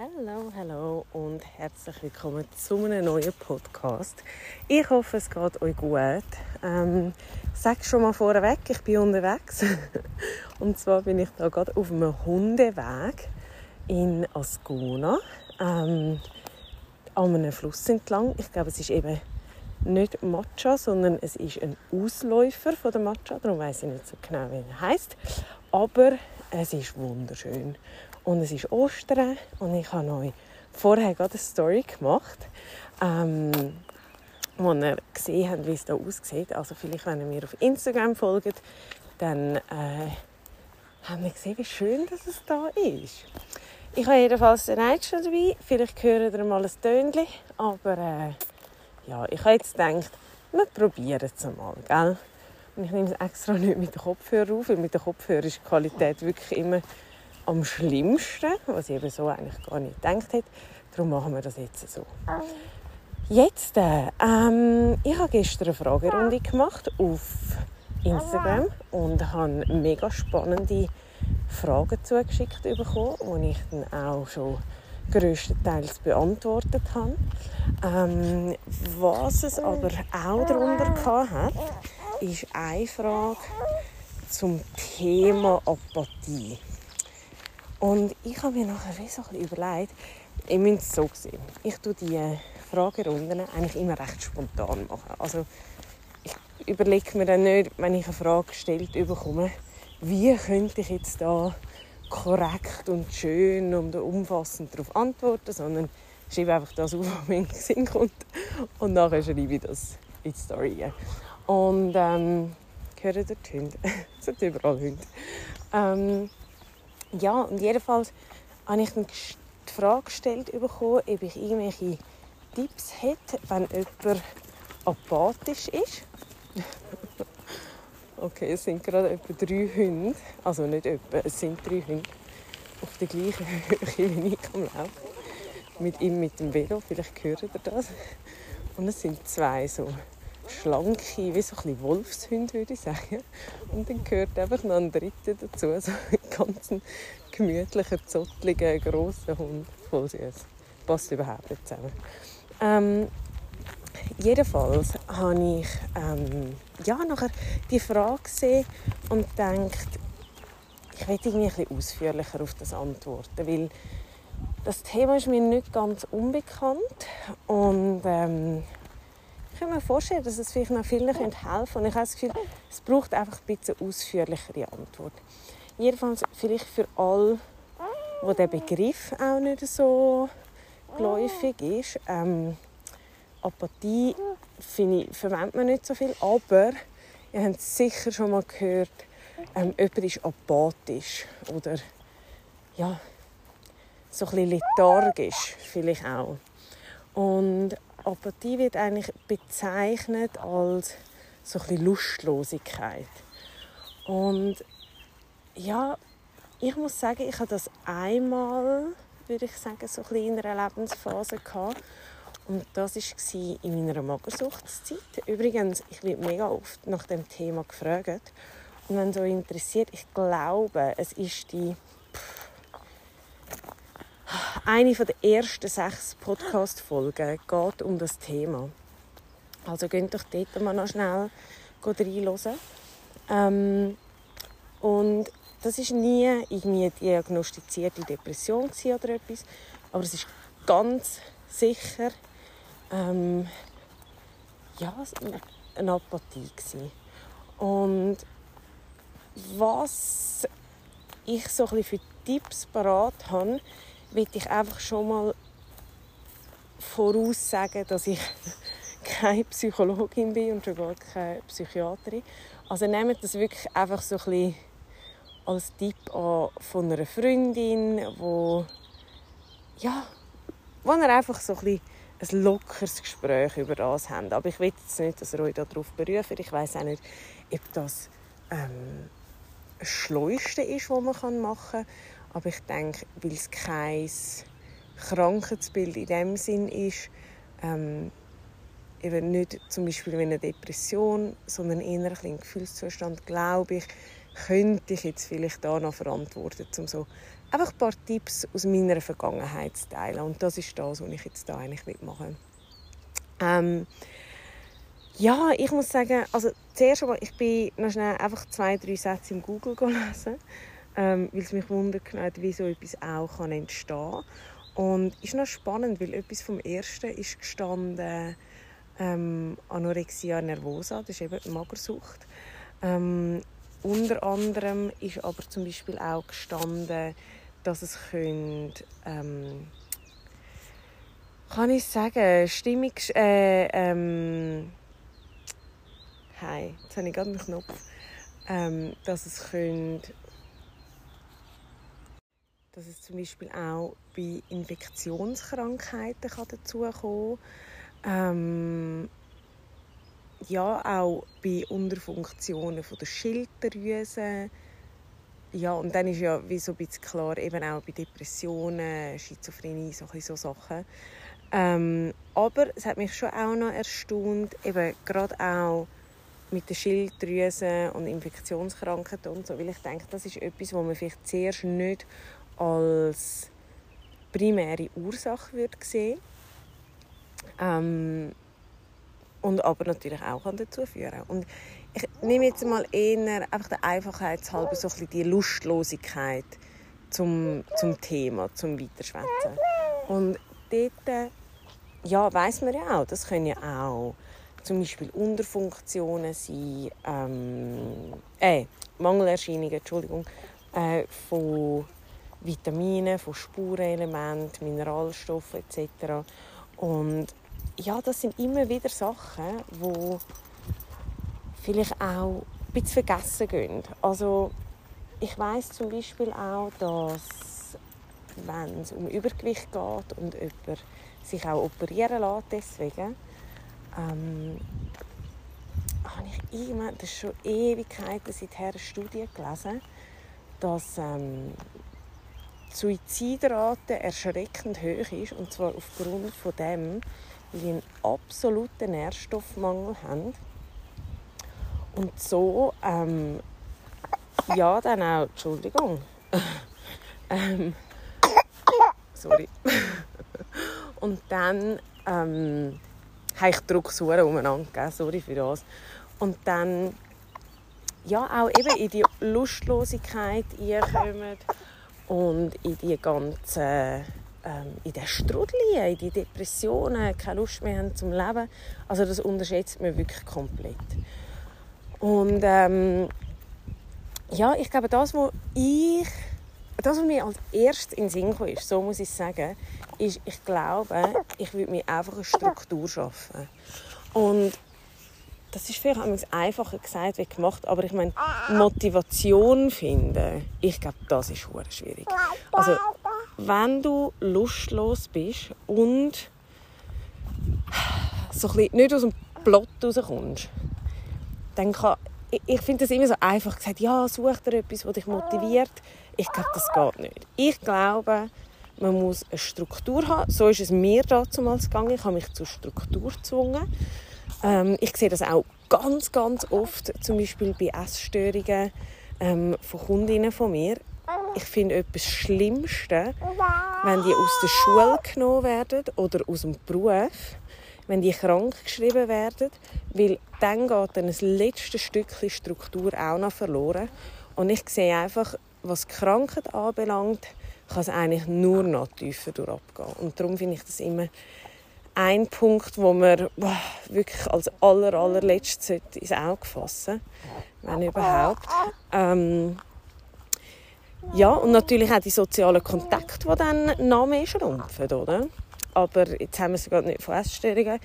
Hallo, hallo und herzlich willkommen zu einem neuen Podcast. Ich hoffe, es geht euch gut. Ähm, sag schon mal vorweg, ich bin unterwegs. und zwar bin ich da gerade auf einem Hundeweg in Ascona, ähm, an einem Fluss entlang. Ich glaube, es ist eben nicht Matcha, sondern es ist ein Ausläufer von der Matcha. Darum weiß ich nicht so genau, wie er heißt. Aber es ist wunderschön. Und es ist Ostern und ich habe euch vorher gerade eine Story gemacht, ähm, wo ihr gesehen habt, wie es hier aussieht. Also vielleicht, wenn ihr mir auf Instagram folgt, dann äh, habt ihr gesehen, wie schön dass es da ist. Ich habe jedenfalls den Reitschen dabei. Vielleicht hören ihr mal ein Tönchen. Aber äh, ja, ich habe jetzt gedacht, wir probieren es mal. Gell? Und ich nehme es extra nicht mit dem Kopfhörer auf, weil mit dem Kopfhörer ist die Qualität wirklich immer am schlimmsten, was ich eben so eigentlich gar nicht gedacht hätte. Darum machen wir das jetzt so. Jetzt, äh, ähm, ich habe gestern eine Fragerunde gemacht auf Instagram und habe mega spannende Fragen zugeschickt bekommen, die ich dann auch schon größtenteils beantwortet habe. Ähm, was es aber auch darunter hat, ist eine Frage zum Thema Apathie. Und ich habe mir nachher so ein überlegt, ich müsste es so sehen. Ich tue die Fragerunden eigentlich immer recht spontan machen. Also ich überlege mir dann nicht, wenn ich eine Frage gestellt bekomme, wie könnte ich jetzt da korrekt und schön und umfassend darauf antworten, sondern schreibe einfach das auf, was mir in den Sinn kommt und nachher schreibe ich das in die Story. Und ähm, hören dort Hunde. es sind überall Hunde. Ähm, ja, und jedenfalls habe ich die Frage gestellt bekommen, ob ich irgendwelche Tipps hätte, wenn jemand apathisch ist. okay, es sind gerade etwa drei Hunde, also nicht etwa, es sind drei Hunde auf der gleichen Höhe wie ich am Laufen. Mit ihm mit dem Velo, vielleicht hört ihr das. Und es sind zwei so schlanke, wie so ein Wolfshunde, würde ich sagen. Und dann gehört einfach noch ein dritter dazu, so ein ganz gemütlicher, zottliger, grosser Hund. Voll süß. Passt überhaupt nicht zusammen. Ähm, jedenfalls habe ich ähm, ja, nachher die Frage gesehen und gedacht, ich werde irgendwie ein bisschen ausführlicher auf das antworten, weil das Thema ist mir nicht ganz unbekannt und ähm, kann mir vorstellen, dass es vielleicht noch vielen helfen könnte. Und ich habe das Gefühl, es braucht einfach ein bisschen ausführlichere Antwort. Jedenfalls vielleicht für alle, wo der Begriff auch nicht so geläufig ist. Ähm, Apathie finde ich, verwendet man nicht so viel, aber ihr habt sicher schon mal gehört, ähm, jemand ist apathisch oder ja, so ein bisschen lethargisch vielleicht auch. Und Apathie wird eigentlich bezeichnet als so ein bisschen Lustlosigkeit. Und ja, ich muss sagen, ich habe das einmal, würde ich sagen, so ein in einer Lebensphase gehabt. Und das war in meiner Magersuchtszeit. Übrigens, ich werde mega oft nach dem Thema gefragt. Und wenn so interessiert, ich glaube, es ist die eine der ersten sechs Podcast-Folgen geht um das Thema. Also geht doch dort mal noch schnell reinhören. Ähm, und das war nie irgendwie diagnostizierte Depression oder etwas, aber es ist ganz sicher ähm, ja, eine Apathie gewesen. Und was ich so ein für Tipps parat habe, will ich einfach schon mal voraussagen, dass ich keine Psychologin bin und schon gar keine Psychiaterin. Also nehmt das wirklich einfach so ein bisschen als Tipp an von einer Freundin, wo ja, wo ihr einfach so ein, ein lockeres Gespräch über das habt. Aber ich will jetzt nicht, dass ihr euch darauf beruft. Ich weiß auch nicht, ob das ähm, das Schleuste ist, was man machen kann. Aber ich denke, weil es kein Krankheitsbild in dem Sinn ist, ähm, eben nicht zum Beispiel wie eine Depression, sondern eher ein Gefühlszustand, glaube ich, könnte ich jetzt vielleicht da noch verantworten, um so einfach ein paar Tipps aus meiner Vergangenheit zu teilen. Und das ist das, was ich jetzt da eigentlich machen ähm, ja, ich muss sagen, also zuerst einmal, ich bin noch schnell einfach zwei, drei Sätze im Google gelesen, ähm, weil es mich wundert, wie so etwas auch kann entstehen kann. Und ist noch spannend, weil etwas vom Ersten ist gestanden ähm, Anorexia nervosa, das ist eben Magersucht. Ähm, unter anderem ist aber zum Beispiel auch gestanden, dass es könnt, ähm, kann ich sagen, Stimmungs... Äh, ähm, Hi, jetzt habe ich gerade einen Knopf. Ähm, dass es könnt, dass es zum Beispiel auch bei Infektionskrankheiten kann dazukommen ähm, ja, auch bei Unterfunktionen von der Schilddrüse. Ja, und dann ist ja wie so ein bisschen klar, eben auch bei Depressionen, Schizophrenie, so, so Sachen. Ähm, aber es hat mich schon auch noch erstaunt, eben gerade auch mit der Schilddrüse und Infektionskrankheiten und so, weil ich denke, das ist etwas, was man vielleicht zuerst nicht als primäre Ursache würde sehen ähm, und aber natürlich auch dazu führen und ich nehme jetzt mal eher einfach der Einfachheit halber so ein die Lustlosigkeit zum, zum Thema, zum Weiterschwätzen. Und dort, ja, weiß man ja auch, das können ja auch zum Beispiel Unterfunktionen sein, ähm, äh, Mangelerscheinungen, Entschuldigung, äh, von Vitaminen, von Spurenelementen, Mineralstoffen etc. Und ja, das sind immer wieder Sachen, die vielleicht auch ein bisschen vergessen gehen. Also ich weiß zum Beispiel auch, dass wenn es um Übergewicht geht und jemand sich auch operieren lässt deswegen, ähm, habe ich irgendwann, das ist schon Ewigkeiten seither eine Studie gelesen, dass ähm, die Suizidrate erschreckend hoch ist und zwar aufgrund von dem, sie einen absoluten Nährstoffmangel haben. Und so ähm, ja dann auch Entschuldigung. Ähm, sorry. Und dann ähm, habe ich Druck umeinander, sorry für das. Und dann ja, auch eben in die Lustlosigkeit reinkommen und in die ganzen ähm, in den Strudel, in die Depressionen, keine Lust mehr haben zum Leben. Also das unterschätzt man wirklich komplett. Und ähm, ja, ich glaube, das, was ich das, was mir als erstes in den Sinn kam, ist, so muss ich sagen, ist, ich glaube, ich würde mir einfach eine Struktur schaffen. Und das ist vielleicht einfacher gesagt wie gemacht, aber ich meine, Motivation finden, ich glaube, das ist schwierig. Also, wenn du lustlos bist und so nicht aus dem Plot rauskommst, dann kann, ich, ich finde das immer so einfach gesagt, ja, such dir etwas, das dich motiviert. Ich glaube, das geht nicht. Ich glaube, man muss eine Struktur haben. So ist es mir damals gegangen. Ich habe mich zur Struktur gezwungen. Ähm, ich sehe das auch ganz, ganz oft, zum Beispiel bei Essstörungen ähm, von Kundinnen von mir. Ich finde etwas Schlimmste, wenn die aus der Schule genommen werden oder aus dem Beruf, wenn die krank geschrieben werden, weil dann geht dann das letzte Stückchen Struktur auch noch verloren. Und ich sehe einfach, was die Krankheit anbelangt, kann es eigentlich nur noch tiefer durchabgehen. Und darum finde ich das immer ein Punkt, wo man boah, wirklich als aller, allerletztes ins Auge fassen wenn überhaupt. Ähm, ja, und natürlich auch die sozialen Kontakte, die dann mehr schrumpfen, oder? Aber jetzt haben wir es gerade nicht von Essstörungen,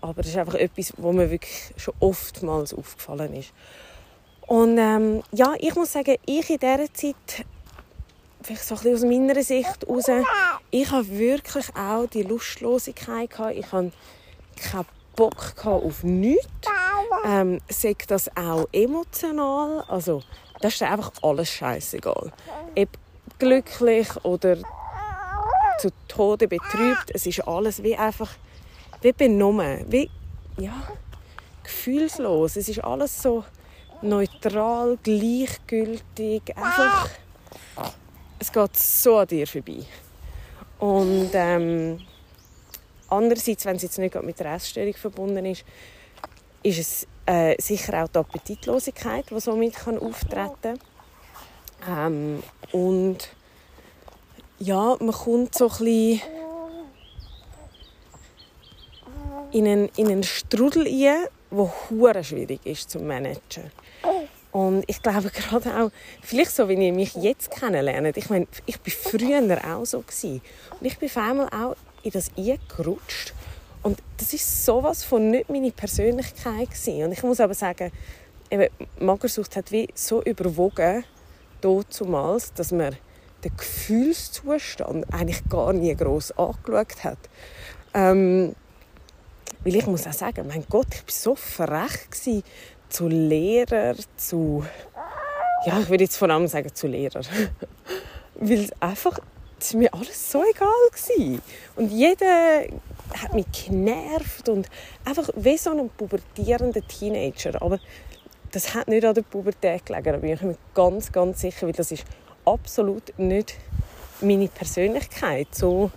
aber es ist einfach etwas, wo mir wirklich schon oftmals aufgefallen ist. Und ähm, ja, ich muss sagen, ich in dieser Zeit vielleicht so ein aus meiner Sicht heraus, ich habe wirklich auch die Lustlosigkeit gehabt. Ich habe keinen Bock auf nichts. Ähm, sagt das auch emotional. Also, das ist einfach alles scheißegal. Ob glücklich oder zu Tode betrübt, es ist alles wie einfach wie benommen, wie ja, gefühlslos. Es ist alles so neutral, gleichgültig, einfach, es geht so an dir vorbei. Und ähm, andererseits, wenn es jetzt nicht mit der Essstörung verbunden ist, ist es äh, sicher auch die Appetitlosigkeit, die somit kann auftreten kann. Ähm, und ja, man kommt so ein bisschen in einen, in einen Strudel rein, der hure schwierig ist zu managen. Und ich glaube gerade auch, vielleicht so, wie ihr mich jetzt kennenlernt, ich meine, ich war früher auch so. Gewesen. Und ich bin auf einmal auch in das eingerutscht. Und das ist sowas von nicht meine Persönlichkeit gewesen. Und ich muss aber sagen, eben, Magersucht hat wie so überwogen, damals, dass man den Gefühlszustand eigentlich gar nie groß angeschaut hat. Ähm, weil ich muss auch sagen, mein Gott, ich war so frech gewesen, zu Lehrer, zu... Ja, ich würde jetzt vor allem sagen, zu Lehrer. Weil einfach, es war mir alles so egal. Und jeder hat mich genervt und einfach wie so ein pubertierender Teenager. Aber das hat nicht an der Pubertät gelegen, da bin ich mir ganz, ganz sicher, weil das ist absolut nicht meine Persönlichkeit, so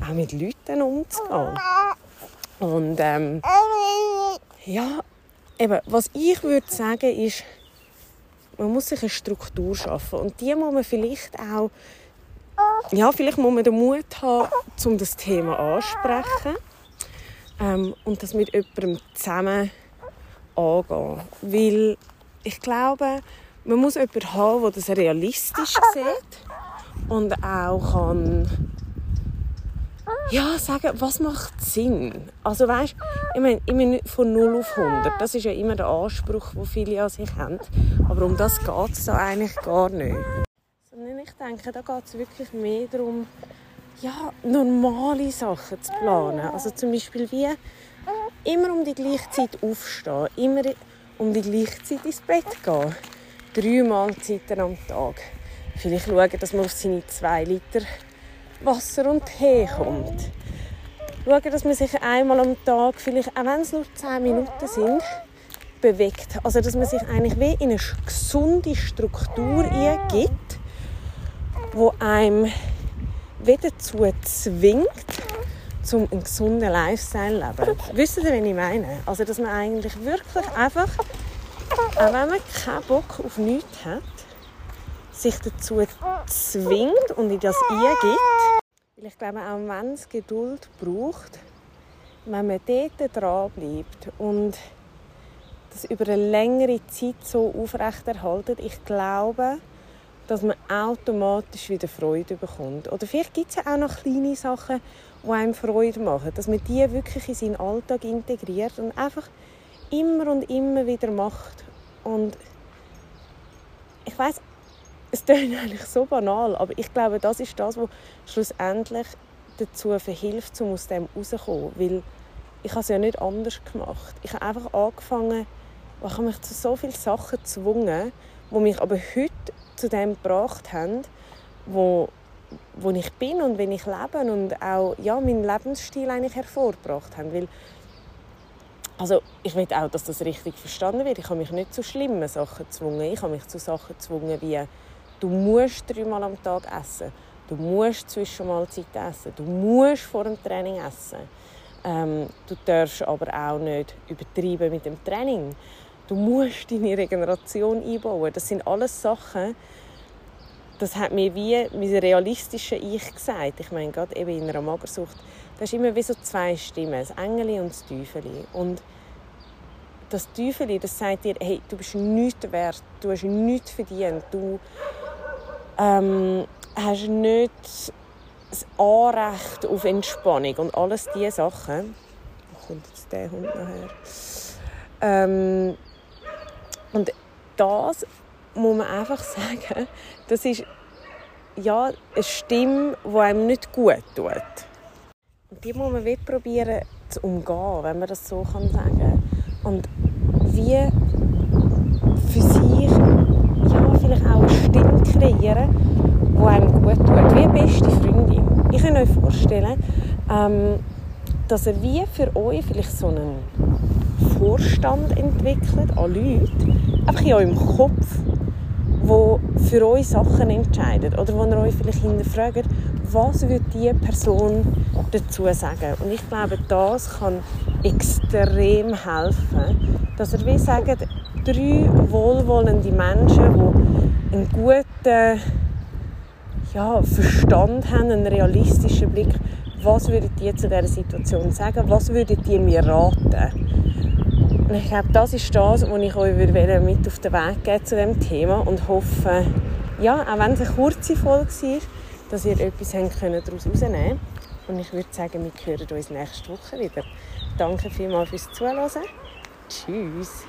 auch mit Leuten umzugehen. Und ähm, ja, eben, was ich würde sagen ist, man muss sich eine Struktur schaffen und die muss man vielleicht auch, ja, vielleicht muss man den Mut haben, um das Thema ansprechen ähm, und das mit jemandem zusammen angehen, weil ich glaube, man muss jemanden haben, der das realistisch sieht und auch kann ja, sagen, was macht Sinn? Also weißt, ich meine, ich meine von 0 auf 100, das ist ja immer der Anspruch, den viele an sich haben. Aber um das geht es da eigentlich gar nicht. Ich denke, da geht es wirklich mehr darum, ja, normale Sachen zu planen. Also zum Beispiel wie immer um die gleiche Zeit aufstehen, immer um die gleiche Zeit ins Bett gehen. Drei Mahlzeiten am Tag. Vielleicht schauen, dass man auf seine zwei Liter Wasser und Tee kommt. Schauen, dass man sich einmal am Tag, vielleicht auch wenn es nur 10 Minuten sind, bewegt. Also dass man sich eigentlich wie in eine gesunde Struktur eingibt, wo einem wieder dazu zwingt, zum einen gesunden Lifestyle zu leben. Wisst ihr, was ich meine? Also dass man eigentlich wirklich einfach, auch wenn man keinen Bock auf nichts hat, sich dazu zwingt und in das eingibt. Ich glaube, auch wenn es Geduld braucht, wenn man dort dran bleibt und das über eine längere Zeit so aufrechterhalten, ich glaube, dass man automatisch wieder Freude bekommt. Oder vielleicht gibt es ja auch noch kleine Sachen, die einem Freude machen, dass man die wirklich in seinen Alltag integriert und einfach immer und immer wieder macht. Und ich weiß es klingt eigentlich so banal, aber ich glaube, das ist das, was schlussendlich dazu verhilft, um aus dem rauszukommen. Weil ich habe es ja nicht anders gemacht. Ich habe einfach angefangen, ich habe mich zu so vielen Sachen gezwungen, die mich aber heute zu dem gebracht haben, wo, wo ich bin und wenn ich lebe und auch ja, meinen Lebensstil eigentlich hervorgebracht haben. Weil, also ich will auch, dass das richtig verstanden wird. Ich habe mich nicht zu schlimmen Sachen gezwungen. Ich habe mich zu Sachen gezwungen wie Du musst dreimal am Tag essen. Du musst Zwischenmahlzeiten essen. Du musst vor dem Training essen. Ähm, du darfst aber auch nicht übertreiben mit dem Training. Du musst deine Regeneration einbauen. Das sind alles Sachen, das hat mir wie mein realistisches Ich gesagt. Ich meine, gerade eben in einer Magersucht, da ist immer wie so zwei Stimmen, das Engel und das Teufeli. Und das Teufeli, das sagt dir, hey, du bist nichts wert, du hast nichts verdient, du ähm, hast nicht das Anrecht auf Entspannung und alles diese Sachen. Wo kommt jetzt der Hund nachher? Ähm, und das muss man einfach sagen, das ist ja eine Stimme, die einem nicht gut tut. Und die muss man wieder probieren zu umgehen, wenn man das so kann sagen Und wie für sich ja, vielleicht auch eine Stimme kreieren, die einem gut tut. Wie beste Freundin. Ich kann euch vorstellen, ähm, dass ihr wie für euch vielleicht so einen Vorstand entwickelt an Leuten, einfach in eurem Kopf, wo für euch Sachen entscheidet oder wo ihr euch vielleicht hinterfragt, was würde diese Person dazu sagen. Und ich glaube, das kann extrem helfen, dass ihr wie sagt, drei wohlwollende Menschen, die einen guten ja, Verstand haben, einen realistischen Blick, was würden die zu dieser Situation sagen, was würden die mir raten. Und ich glaube, das ist das, was ich euch mit auf den Weg geben zu diesem Thema und hoffe, ja, auch wenn es eine kurze Folge war, dass ihr etwas daraus herausnehmen könnt. Und ich würde sagen, wir hören uns nächste Woche wieder. Danke vielmals fürs Zuhören. Tschüss.